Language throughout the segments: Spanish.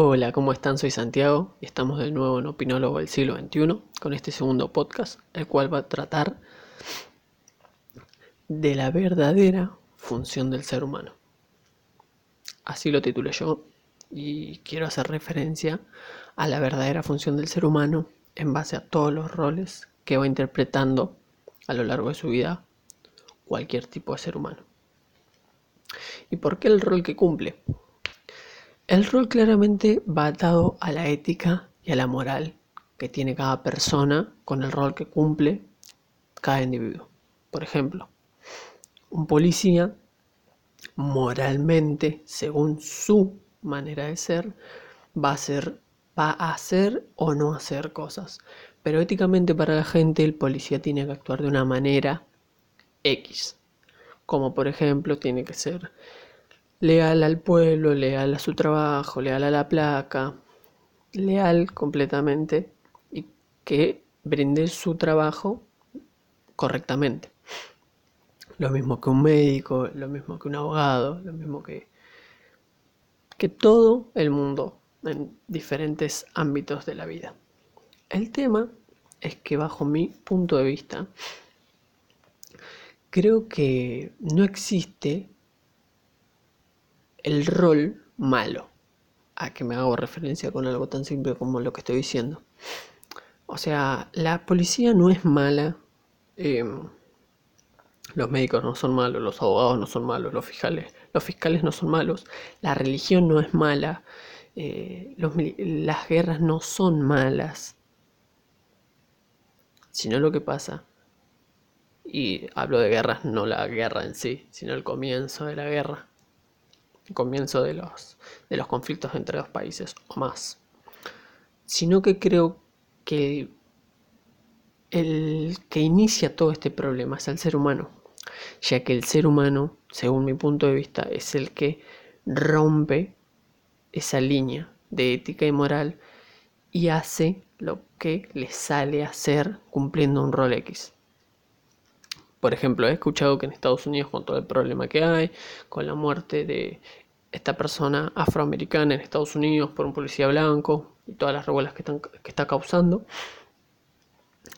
Hola, ¿cómo están? Soy Santiago y estamos de nuevo en Opinólogo del siglo XXI con este segundo podcast, el cual va a tratar de la verdadera función del ser humano. Así lo titulé yo y quiero hacer referencia a la verdadera función del ser humano en base a todos los roles que va interpretando a lo largo de su vida cualquier tipo de ser humano. ¿Y por qué el rol que cumple? El rol claramente va atado a la ética y a la moral que tiene cada persona con el rol que cumple cada individuo. Por ejemplo, un policía moralmente, según su manera de ser, va a ser va a hacer o no hacer cosas. Pero éticamente para la gente el policía tiene que actuar de una manera X. Como por ejemplo tiene que ser leal al pueblo, leal a su trabajo, leal a la placa, leal completamente y que brinde su trabajo correctamente. Lo mismo que un médico, lo mismo que un abogado, lo mismo que, que todo el mundo en diferentes ámbitos de la vida. El tema es que bajo mi punto de vista, creo que no existe el rol malo. A que me hago referencia con algo tan simple como lo que estoy diciendo. O sea, la policía no es mala. Em, los médicos no son malos, los abogados no son malos, los fiscales, los fiscales no son malos, la religión no es mala, eh, las guerras no son malas, sino lo que pasa, y hablo de guerras, no la guerra en sí, sino el comienzo de la guerra, comienzo de los, de los conflictos entre dos países o más, sino que creo que el que inicia todo este problema es el ser humano, ya que el ser humano, según mi punto de vista, es el que rompe esa línea de ética y moral y hace lo que le sale hacer cumpliendo un rol X. Por ejemplo, he escuchado que en Estados Unidos con todo el problema que hay, con la muerte de esta persona afroamericana en Estados Unidos por un policía blanco y todas las revuelas que, que está causando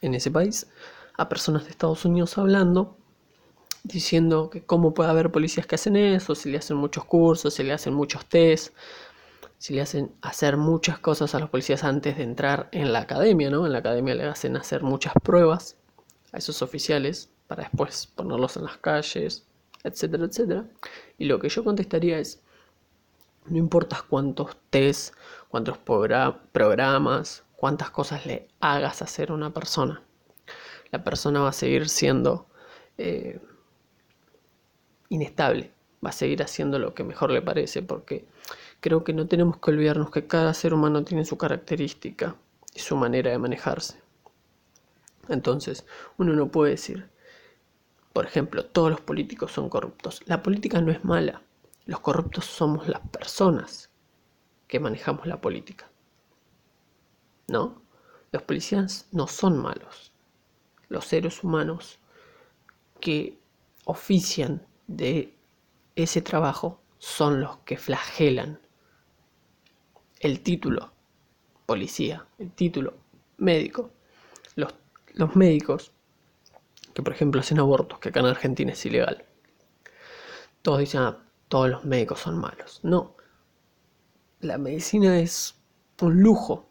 en ese país, a personas de Estados Unidos hablando diciendo que cómo puede haber policías que hacen eso, si le hacen muchos cursos, si le hacen muchos tests, si le hacen hacer muchas cosas a los policías antes de entrar en la academia, ¿no? En la academia le hacen hacer muchas pruebas a esos oficiales para después ponerlos en las calles, etcétera, etcétera. Y lo que yo contestaría es, no importa cuántos test, cuántos programas, cuántas cosas le hagas hacer a una persona, la persona va a seguir siendo eh, inestable, va a seguir haciendo lo que mejor le parece porque creo que no tenemos que olvidarnos que cada ser humano tiene su característica y su manera de manejarse. Entonces, uno no puede decir, por ejemplo, todos los políticos son corruptos. La política no es mala. Los corruptos somos las personas que manejamos la política. ¿No? Los policías no son malos. Los seres humanos que ofician de ese trabajo son los que flagelan el título policía, el título médico. Los, médicos que por ejemplo hacen abortos, que acá en Argentina es ilegal. Todos dicen, ah, todos los médicos son malos. No, la medicina es un lujo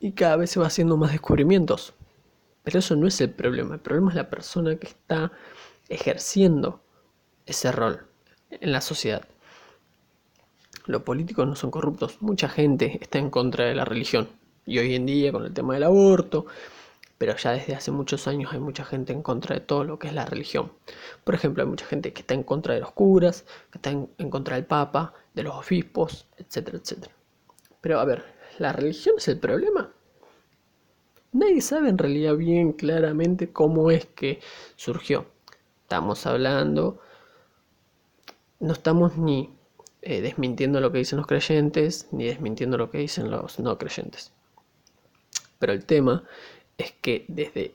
y cada vez se va haciendo más descubrimientos. Pero eso no es el problema, el problema es la persona que está ejerciendo ese rol en la sociedad. Los políticos no son corruptos, mucha gente está en contra de la religión. Y hoy en día con el tema del aborto, pero ya desde hace muchos años hay mucha gente en contra de todo lo que es la religión. Por ejemplo, hay mucha gente que está en contra de los curas, que está en, contra del papa, de los obispos, etcétera, etcétera. Pero a ver, ¿la religión es el problema? Nadie sabe en realidad bien claramente cómo es que surgió. Estamos hablando no estamos ni eh, desmintiendo lo que dicen los creyentes, ni desmintiendo lo que dicen los no creyentes. Pero el tema es que desde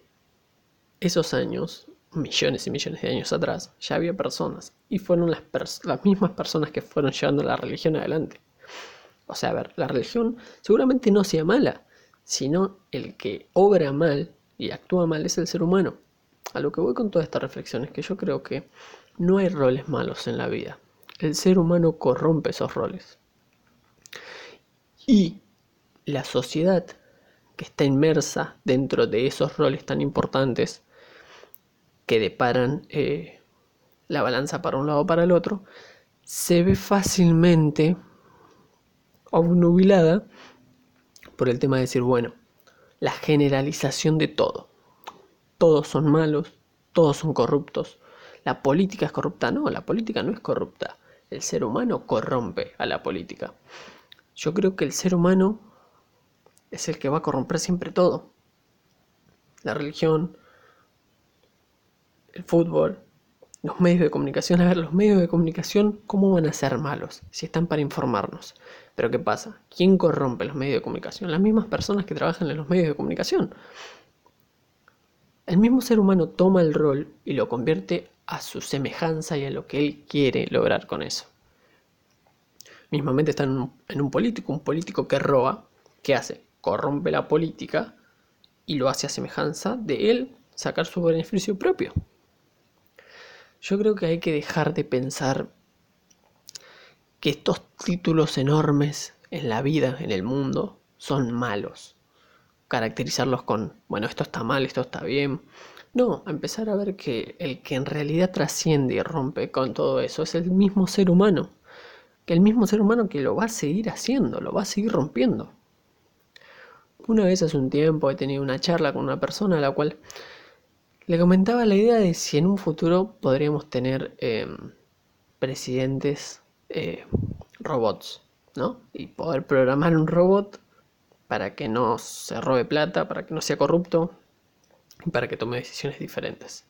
esos años, millones y millones de años atrás, ya había personas y fueron las, las mismas personas que fueron llevando la religión adelante. O sea, a ver, la religión seguramente no sea mala, sino el que obra mal y actúa mal es el ser humano. A lo que voy con toda esta reflexión es que yo creo que no hay roles malos en la vida. El ser humano corrompe esos roles. Y la sociedad que está inmersa dentro de esos roles tan importantes que deparan eh, la balanza para un lado o para el otro, se ve fácilmente obnubilada por el tema de decir, bueno, la generalización de todo. Todos son malos, todos son corruptos. La política es corrupta, no, la política no es corrupta. El ser humano corrompe a la política. Yo creo que el ser humano es el que va a corromper siempre todo. La religión, el fútbol, los medios de comunicación. A ver, los medios de comunicación, ¿cómo van a ser malos si están para informarnos? Pero ¿qué pasa? ¿Quién corrompe los medios de comunicación? Las mismas personas que trabajan en los medios de comunicación. El mismo ser humano toma el rol y lo convierte a su semejanza y a lo que él quiere lograr con eso. Mismamente está en un, en un político, un político que roba, ¿qué hace? Corrompe la política y lo hace a semejanza de él sacar su beneficio propio. Yo creo que hay que dejar de pensar que estos títulos enormes en la vida, en el mundo, son malos. Caracterizarlos con, bueno, esto está mal, esto está bien. No, empezar a ver que el que en realidad trasciende y rompe con todo eso es el mismo ser humano. Que el mismo ser humano que lo va a seguir haciendo, lo va a seguir rompiendo. Una vez hace un tiempo he tenido una charla con una persona a la cual le comentaba la idea de si en un futuro podríamos tener em, presidentes eh, robots, ¿no? Y poder programar un robot para que no se robe plata, para que no sea corrupto para que tome decisiones diferentes.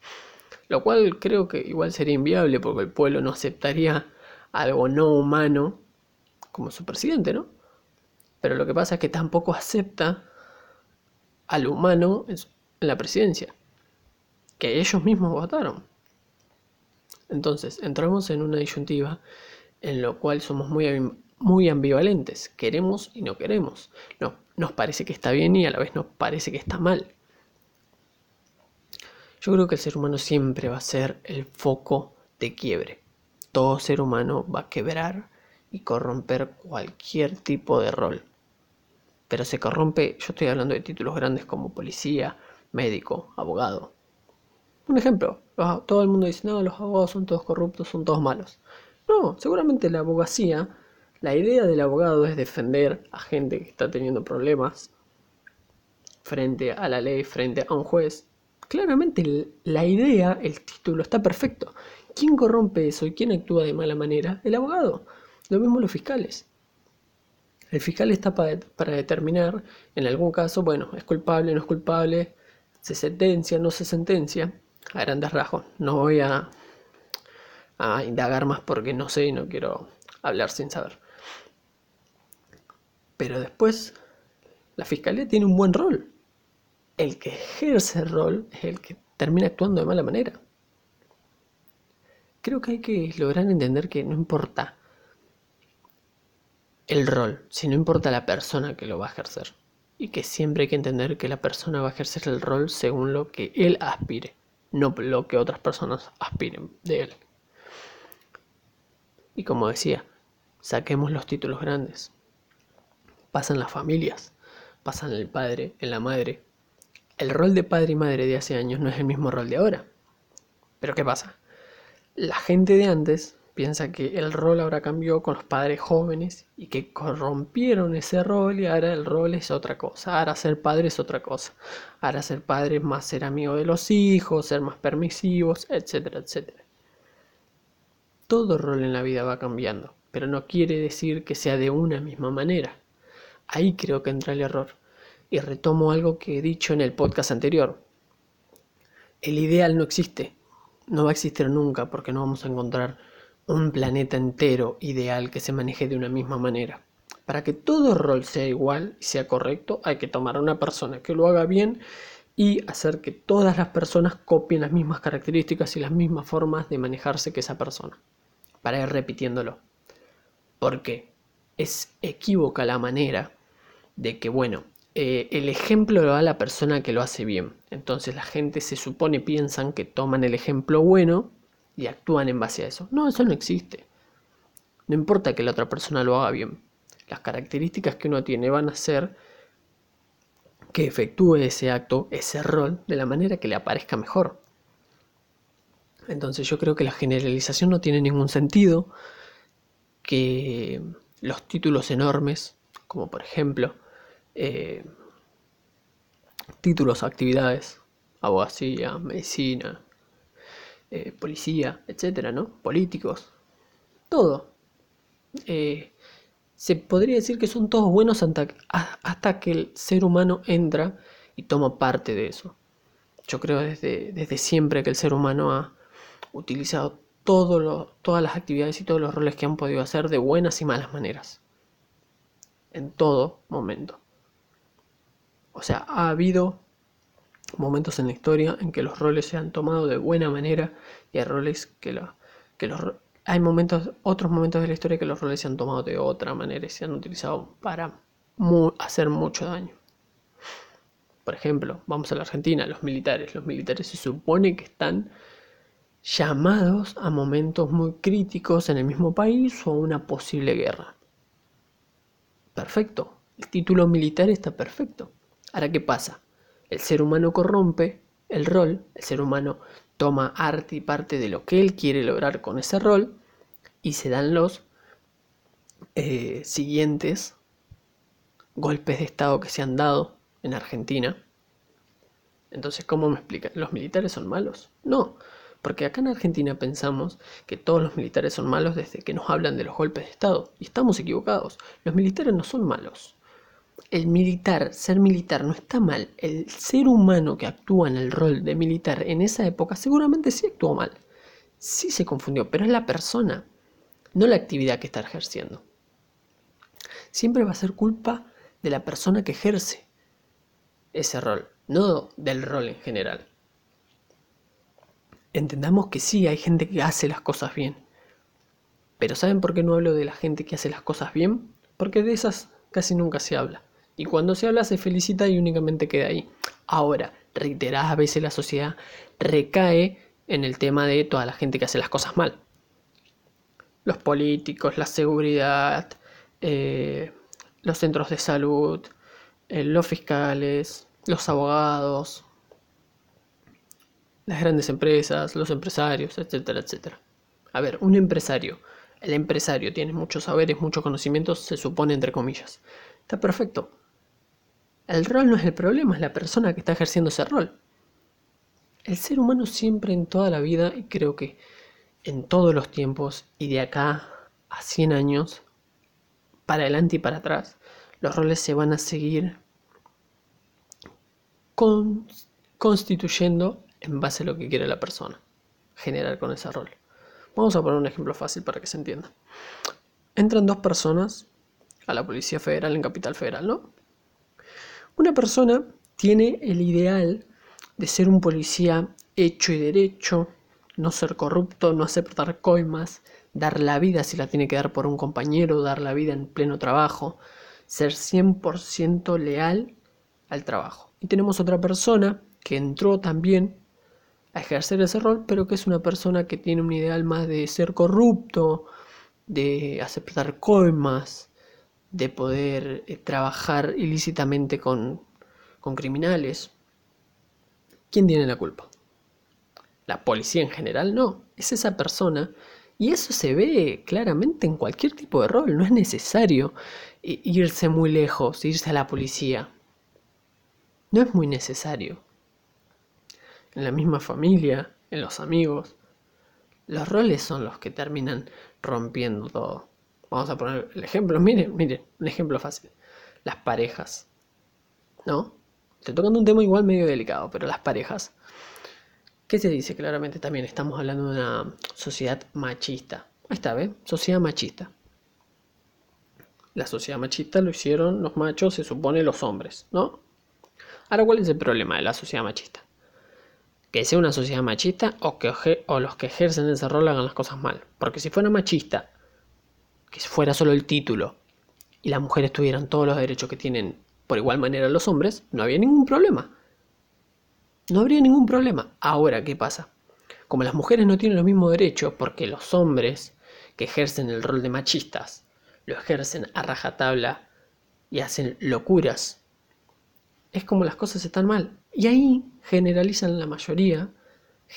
Lo cual creo que igual sería inviable porque el pueblo no aceptaría algo no humano como su presidente, ¿no? Pero lo que pasa es que tampoco acepta al humano en la presidencia que ellos mismos votaron. Entonces, entramos en una disyuntiva en lo cual somos muy, muy ambivalentes. Queremos y no queremos. No, nos parece que está bien y a la vez nos parece que está mal. Yo creo que el ser humano siempre va a ser el foco de quiebre. Todo ser humano va a quebrar y corromper cualquier tipo de rol. Pero se corrompe, yo estoy hablando de títulos grandes como policía, médico, abogado, un ejemplo, todo el mundo dice, no, los abogados son todos corruptos, son todos malos. No, seguramente la abogacía, la idea del abogado es defender a gente que está teniendo problemas frente a la ley, frente a un juez. Claramente la idea, el título está perfecto. ¿Quién corrompe eso y quién actúa de mala manera? El abogado. Lo mismo los fiscales. El fiscal está para, determinar, en algún caso, bueno, es culpable, no es culpable, se sentencia, no se sentencia a grandes rasgos. No voy a, a indagar más porque no sé y no quiero hablar sin saber. Pero después, la fiscalía tiene un buen rol. El que ejerce el rol es el que termina actuando de mala manera. Creo que hay que lograr entender que no importa el rol, sino importa la persona que lo va a ejercer. Y que siempre hay que entender que la persona va a ejercer el rol según lo que él aspire no lo que otras personas aspiren de él. Y como decía, saquemos los títulos grandes. Pasan las familias, pasan el padre, en la madre. El rol de padre y madre de hace años no es el mismo rol de ahora. Pero ¿qué pasa? La gente de antes piensa que el rol ahora cambió con los padres jóvenes y que corrompieron ese rol y ahora el rol es otra cosa. Ahora ser padre es otra cosa. Ahora ser padre es más ser amigo de los hijos, ser más permisivos, etcétera, etcétera. Todo rol en la vida va cambiando, pero no quiere decir que sea de una misma manera. Ahí creo que entra el error. Y retomo algo que he dicho en el podcast anterior. El ideal no existe. No va a existir nunca porque no vamos a encontrar un planeta entero ideal que se maneje de una misma manera. Para que todo rol sea igual y sea correcto, hay que tomar a una persona que lo haga bien y hacer que todas las personas copien las mismas características y las mismas formas de manejarse que esa persona. Para ir repitiéndolo. Porque es equívoca la manera de que, bueno, eh, el ejemplo lo da la persona que lo hace bien. Entonces la gente se supone, piensan que toman el ejemplo bueno y actúan en base a eso. No, eso no existe. No importa que la otra persona lo haga bien. Las características que uno tiene van a ser que efectúe ese acto, ese rol, de la manera que le aparezca mejor. Entonces yo creo que la generalización no tiene ningún sentido, que los títulos enormes, como por ejemplo eh, títulos, actividades, abogacía, medicina, eh, policía, etcétera, ¿no? Políticos, todo. Eh, se podría decir que son todos buenos hasta, que el ser humano entra y toma parte de eso. Yo creo desde, desde siempre que el ser humano ha utilizado todas las actividades y todos los roles que han podido hacer de buenas y malas maneras. En todo momento. O sea, ha habido momentos en la historia en que los roles se han tomado de buena manera y hay roles que, que los hay momentos otros momentos de la historia que los roles se han tomado de otra manera y se han utilizado para hacer mucho daño. Por ejemplo, vamos a la Argentina, los militares. Los militares se supone que están llamados a momentos muy críticos en el mismo país o a una posible guerra. Perfecto, el título militar está perfecto. Ahora, ¿qué pasa? El ser humano corrompe el rol, el ser humano toma arte y parte de lo que él quiere lograr con ese rol y se dan los eh, siguientes golpes de Estado que se han dado en Argentina. Entonces, ¿cómo me explican? ¿Los militares son malos? No, porque acá en Argentina pensamos que todos los militares son malos desde que nos hablan de los golpes de Estado. Y estamos equivocados. Los militares no son malos. El militar, ser militar no está mal. El ser humano que actúa en el rol de militar en esa época seguramente sí actuó mal. Sí se confundió, pero es la persona, no la actividad que está ejerciendo. Siempre va a ser culpa de la persona que ejerce ese rol, no del rol en general entendamos que sí, hay gente que hace las cosas bien. Pero ¿saben por qué no hablo de la gente que hace las cosas bien? Porque de esas casi nunca se habla. Y cuando se habla se felicita y únicamente queda ahí. Ahora, reiteradas veces la sociedad recae en el tema de toda la gente que hace las cosas mal. Los políticos, la seguridad, eh, los centros de salud, eh, los fiscales, los abogados, las grandes empresas, los empresarios, etcétera, etcétera. A ver, un empresario, el empresario tiene muchos saberes, muchos conocimientos, se supone entre comillas. Está perfecto. El rol no es el problema, es la persona que está ejerciendo ese rol. El ser humano siempre en toda la vida, y creo que en todos los tiempos, y de acá a 100 años, para adelante y para atrás, los roles se van a seguir constituyendo en base a lo que quiere la persona generar con ese rol. Vamos a poner un ejemplo fácil para que se entienda. Entran dos personas a la Policía Federal en Capital Federal, ¿no? Una persona tiene el ideal de ser un policía hecho y derecho, no ser corrupto, no aceptar coimas, dar la vida si la tiene que dar por un compañero, dar la vida en pleno trabajo, ser 100% leal al trabajo. Y tenemos otra persona que entró también a ejercer ese rol, pero que es una persona que tiene un ideal más de ser corrupto, de aceptar coimas, de poder eh, trabajar ilícitamente con, con criminales. ¿Quién tiene la culpa? La policía en general no, es esa persona y eso se ve claramente en cualquier tipo de rol, no es necesario eh, irse muy lejos, irse a la policía. No es muy necesario en la misma familia, en los amigos. Los roles son los que terminan rompiendo todo. Vamos a poner el ejemplo, miren, miren, un ejemplo fácil. Las parejas. ¿No? Estoy tocando un tema igual medio delicado, pero las parejas. ¿Qué se dice claramente también? Estamos hablando de una sociedad machista. Ahí está, ¿ves? Sociedad machista. La sociedad machista lo hicieron los machos, se supone los hombres, ¿no? Ahora, ¿cuál es el problema de la sociedad machista? Que sea una sociedad machista o que o los que ejercen ese rol hagan las cosas mal. Porque si fuera machista, que fuera solo el título, y las mujeres tuvieran todos los derechos que tienen por igual manera los hombres, no había ningún problema. No habría ningún problema. Ahora, ¿qué pasa? Como las mujeres no tienen los mismos derechos porque los hombres que ejercen el rol de machistas lo ejercen a rajatabla y hacen locuras, es como las cosas están mal. Y ahí generalizan la mayoría,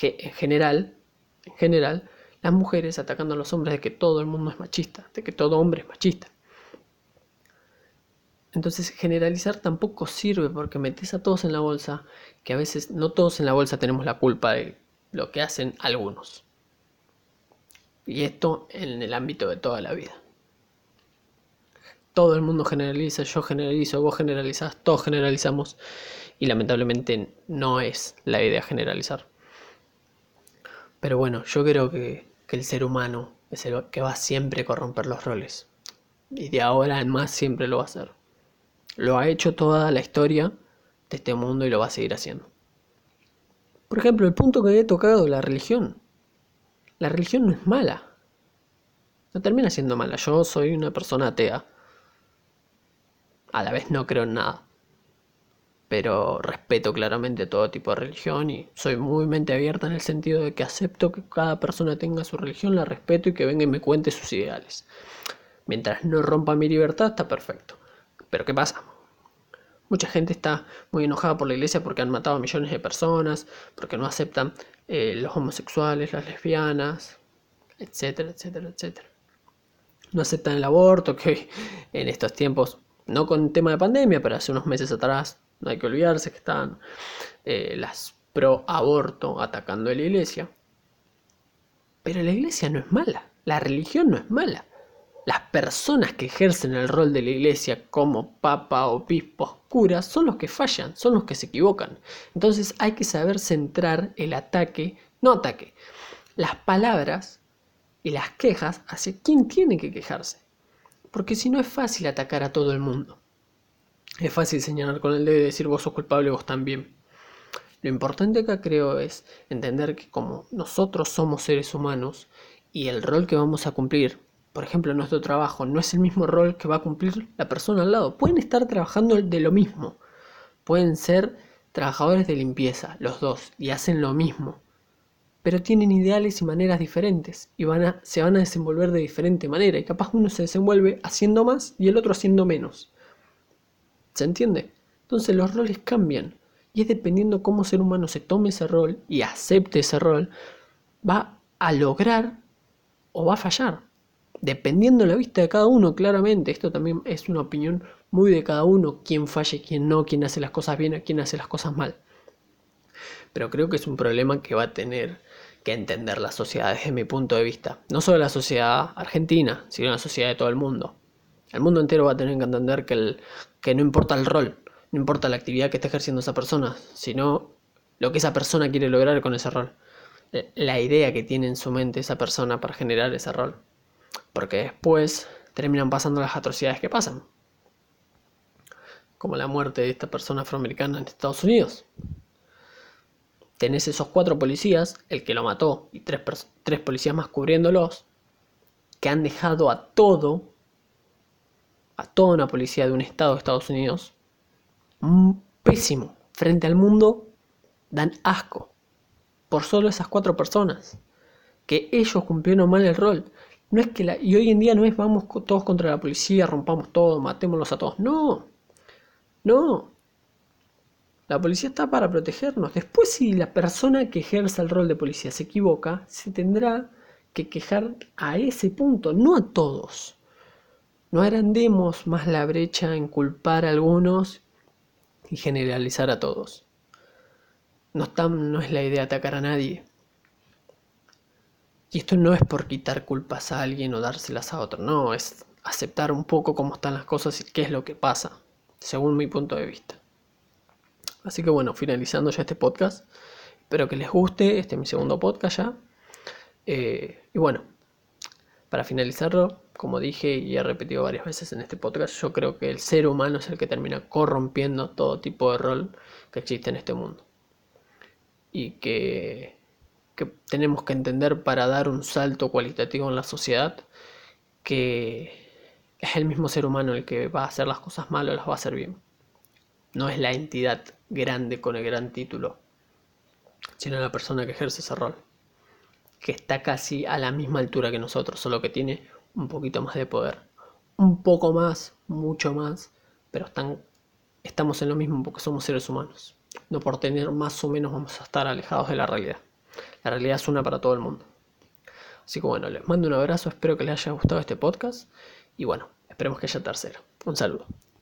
en general, en general, las mujeres atacando a los hombres de que todo el mundo es machista, de que todo hombre es machista. Entonces generalizar tampoco sirve porque metes a todos en la bolsa, que a veces no todos en la bolsa tenemos la culpa de lo que hacen algunos. Y esto en el ámbito de toda la vida. Todo el mundo generaliza, yo generalizo, vos generalizás, todos generalizamos y lamentablemente no es la idea generalizar. Pero bueno, yo creo que, el ser humano es el que va siempre a corromper los roles. Y de ahora en más siempre lo va a hacer. Lo ha hecho toda la historia de este mundo y lo va a seguir haciendo. Por ejemplo, el punto que he tocado, la religión. La religión no es mala. No termina siendo mala. Yo soy una persona atea. A la vez no creo en nada. Pero respeto claramente todo tipo de religión y soy muy mente abierta en el sentido de que acepto que cada persona tenga su religión, la respeto y que venga y me cuente sus ideales. Mientras no rompa mi libertad, está perfecto. Pero ¿qué pasa? Mucha gente está muy enojada por la iglesia porque han matado a millones de personas, porque no aceptan eh, los homosexuales, las lesbianas, etcétera, etcétera, etcétera. No aceptan el aborto, que en estos tiempos, no con tema de pandemia, pero hace unos meses atrás, no hay que olvidarse que estaban eh, las pro aborto atacando a la iglesia. Pero la iglesia no es mala, la religión no es mala las personas que ejercen el rol de la iglesia como papa, obispos, curas, son los que fallan, son los que se equivocan. Entonces hay que saber centrar el ataque, no ataque, las palabras y las quejas hacia quien tiene que quejarse. Porque si no es fácil atacar a todo el mundo. Es fácil señalar con el dedo y decir vos sos culpable, vos también. Lo importante acá creo es entender que como nosotros somos seres humanos y el rol que vamos a cumplir por ejemplo, nuestro trabajo no es el mismo rol que va a cumplir la persona al lado. Pueden estar trabajando de lo mismo. Pueden ser trabajadores de limpieza, los dos, y hacen lo mismo. Pero tienen ideales y maneras diferentes y van a, se van a desenvolver de diferente manera. Y capaz uno se desenvuelve haciendo más y el otro haciendo menos. ¿Se entiende? Entonces los roles cambian. Y es dependiendo cómo ser humano se tome ese rol y acepte ese rol, va a lograr o va a fallar dependiendo de la vista de cada uno, claramente, esto también es una opinión muy de cada uno, quién falle, quién no, quién hace las cosas bien, quién hace las cosas mal. Pero creo que es un problema que va a tener que entender la sociedad desde mi punto de vista. No solo la sociedad argentina, sino la sociedad de todo el mundo. El mundo entero va a tener que entender que, el, que no importa el rol, no importa la actividad que esté ejerciendo esa persona, sino lo que esa persona quiere lograr con ese rol. La idea que tiene en su mente esa persona para generar ese rol porque después terminan pasando las atrocidades que pasan, como la muerte de esta persona afroamericana en Estados Unidos. Tenés esos cuatro policías, el que lo mató y tres, tres policías más cubriéndolos, que han dejado a todo, a toda una policía de un estado de Estados Unidos, pésimo. Frente al mundo, dan asco. Por solo esas cuatro personas. Que ellos cumplieron mal el rol. No es que la, y hoy en día no es vamos todos contra la policía, rompamos todo, matémoslos a todos. No, no. La policía está para protegernos. Después si la persona que ejerza el rol de policía se equivoca, se tendrá que quejar a ese punto, no a todos. No agrandemos más la brecha en culpar a algunos y generalizar a todos. No, no es la idea atacar a nadie. Y esto no es por quitar culpas a alguien o dárselas a otro, no, es aceptar un poco cómo están las cosas y qué es lo que pasa, según mi punto de vista. Así que bueno, finalizando ya este podcast, espero que les guste, este es mi segundo podcast ya. Eh, y bueno, para finalizarlo, como dije y he repetido varias veces en este podcast, yo creo que el ser humano es el que termina corrompiendo todo tipo de rol que existe en este mundo. Y que que tenemos que entender para dar un salto cualitativo en la sociedad, que, es el mismo ser humano el que va a hacer las cosas mal o las va a hacer bien. No es la entidad grande con el gran título, sino la persona que ejerce ese rol, que está casi a la misma altura que nosotros, solo que tiene un poquito más de poder. Un poco más, mucho más, pero están, estamos en lo mismo porque somos seres humanos. No por tener más o menos vamos a estar alejados de la realidad. La realidad es una para todo el mundo. Así que bueno, les mando un abrazo, espero que les haya gustado este podcast y bueno, esperemos que haya tercero. Un saludo.